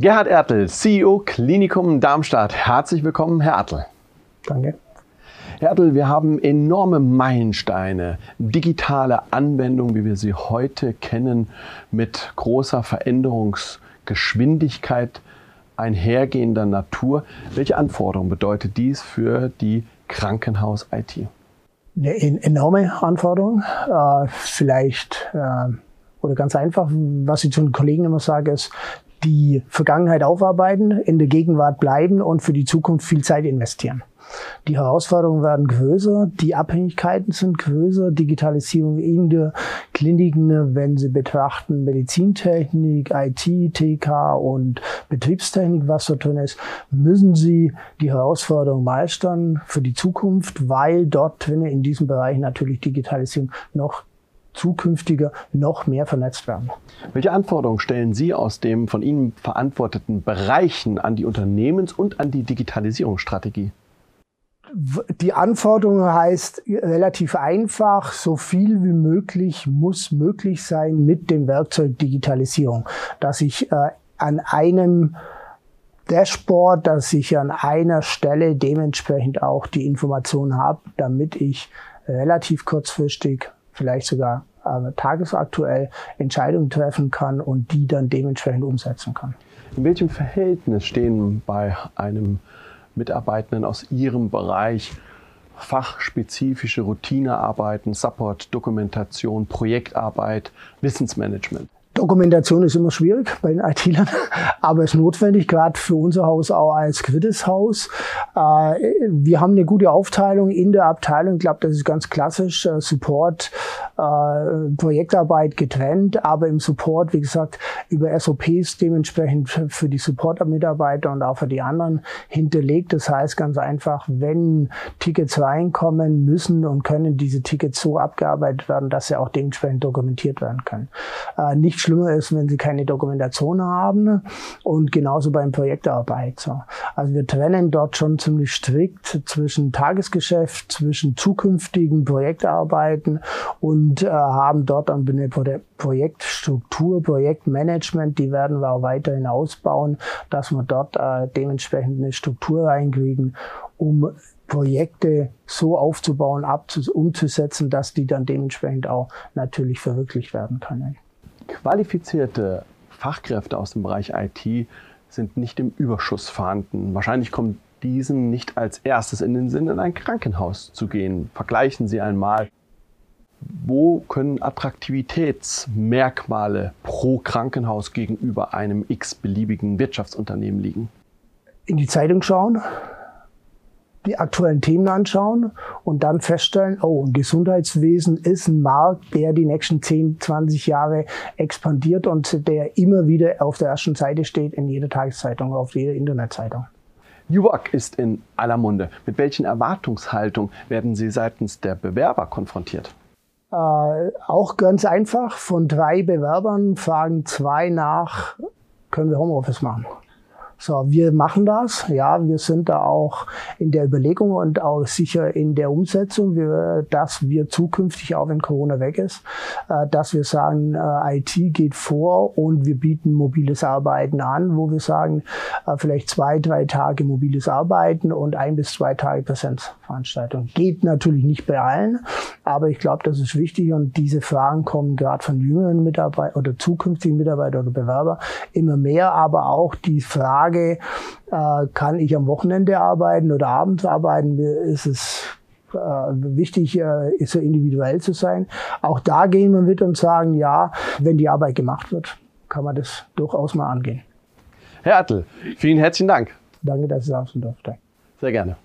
Gerhard Ertel, CEO Klinikum Darmstadt. Herzlich willkommen, Herr Ertel. Danke. Herr Ertel, wir haben enorme Meilensteine, digitale Anwendungen, wie wir sie heute kennen, mit großer Veränderungsgeschwindigkeit einhergehender Natur. Welche Anforderungen bedeutet dies für die Krankenhaus-IT? Eine enorme Anforderung. Äh, vielleicht, äh, oder ganz einfach, was ich zu den Kollegen immer sage, ist, die Vergangenheit aufarbeiten, in der Gegenwart bleiben und für die Zukunft viel Zeit investieren. Die Herausforderungen werden größer, die Abhängigkeiten sind größer, Digitalisierung in der Kliniken, wenn Sie betrachten Medizintechnik, IT, TK und Betriebstechnik, was da drin ist, müssen Sie die Herausforderungen meistern für die Zukunft, weil dort drin in diesem Bereich natürlich Digitalisierung noch zukünftiger noch mehr vernetzt werden. Welche Anforderungen stellen Sie aus den von Ihnen verantworteten Bereichen an die Unternehmens- und an die Digitalisierungsstrategie? Die Anforderung heißt relativ einfach, so viel wie möglich muss möglich sein mit dem Werkzeug Digitalisierung, dass ich äh, an einem Dashboard, dass ich an einer Stelle dementsprechend auch die Informationen habe, damit ich relativ kurzfristig vielleicht sogar äh, tagesaktuell Entscheidungen treffen kann und die dann dementsprechend umsetzen kann. In welchem Verhältnis stehen bei einem Mitarbeitenden aus Ihrem Bereich fachspezifische Routinearbeiten, Support, Dokumentation, Projektarbeit, Wissensmanagement? Dokumentation ist immer schwierig bei den IT-Lern, aber ist notwendig, gerade für unser Haus auch als Quiddis-Haus. Äh, wir haben eine gute Aufteilung in der Abteilung. Ich glaube, das ist ganz klassisch. Äh, Support, äh, Projektarbeit getrennt, aber im Support, wie gesagt, über SOPs dementsprechend für die Support-Mitarbeiter und auch für die anderen hinterlegt. Das heißt ganz einfach, wenn Tickets reinkommen, müssen und können diese Tickets so abgearbeitet werden, dass sie auch dementsprechend dokumentiert werden können. Nicht schlimmer ist, wenn sie keine Dokumentation haben und genauso beim Projektarbeit. So. Also wir trennen dort schon ziemlich strikt zwischen Tagesgeschäft, zwischen zukünftigen Projektarbeiten und äh, haben dort eine Projektstruktur, Projektmanagement, die werden wir auch weiterhin ausbauen, dass wir dort äh, dementsprechend eine Struktur reinkriegen, um Projekte so aufzubauen, umzusetzen, dass die dann dementsprechend auch natürlich verwirklicht werden können. Qualifizierte Fachkräfte aus dem Bereich IT sind nicht im Überschuss vorhanden. Wahrscheinlich kommt diesen nicht als erstes in den Sinn, in ein Krankenhaus zu gehen. Vergleichen Sie einmal, wo können Attraktivitätsmerkmale pro Krankenhaus gegenüber einem x-beliebigen Wirtschaftsunternehmen liegen? In die Zeitung schauen, die aktuellen Themen anschauen und dann feststellen, oh, ein Gesundheitswesen ist ein Markt, der die nächsten 10, 20 Jahre expandiert und der immer wieder auf der ersten Seite steht in jeder Tageszeitung, auf jeder Internetzeitung. New Work ist in aller Munde. Mit welchen Erwartungshaltungen werden Sie seitens der Bewerber konfrontiert? Äh, auch ganz einfach. Von drei Bewerbern fragen zwei nach, können wir Homeoffice machen? So, wir machen das. Ja, wir sind da auch in der Überlegung und auch sicher in der Umsetzung, wir, dass wir zukünftig, auch wenn Corona weg ist, äh, dass wir sagen, äh, IT geht vor und wir bieten mobiles Arbeiten an, wo wir sagen, äh, vielleicht zwei, drei Tage mobiles Arbeiten und ein bis zwei Tage Präsenzveranstaltung. Geht natürlich nicht bei allen, aber ich glaube, das ist wichtig und diese Fragen kommen gerade von jüngeren Mitarbeitern oder zukünftigen Mitarbeitern oder Bewerber immer mehr, aber auch die Frage, Frage, äh, kann ich am Wochenende arbeiten oder abends arbeiten? Ist es äh, wichtig, äh, so individuell zu sein. Auch da gehen wir mit und sagen, ja, wenn die Arbeit gemacht wird, kann man das durchaus mal angehen. Herr Attel, vielen herzlichen Dank. Danke, dass Sie es durfte. Sehr gerne.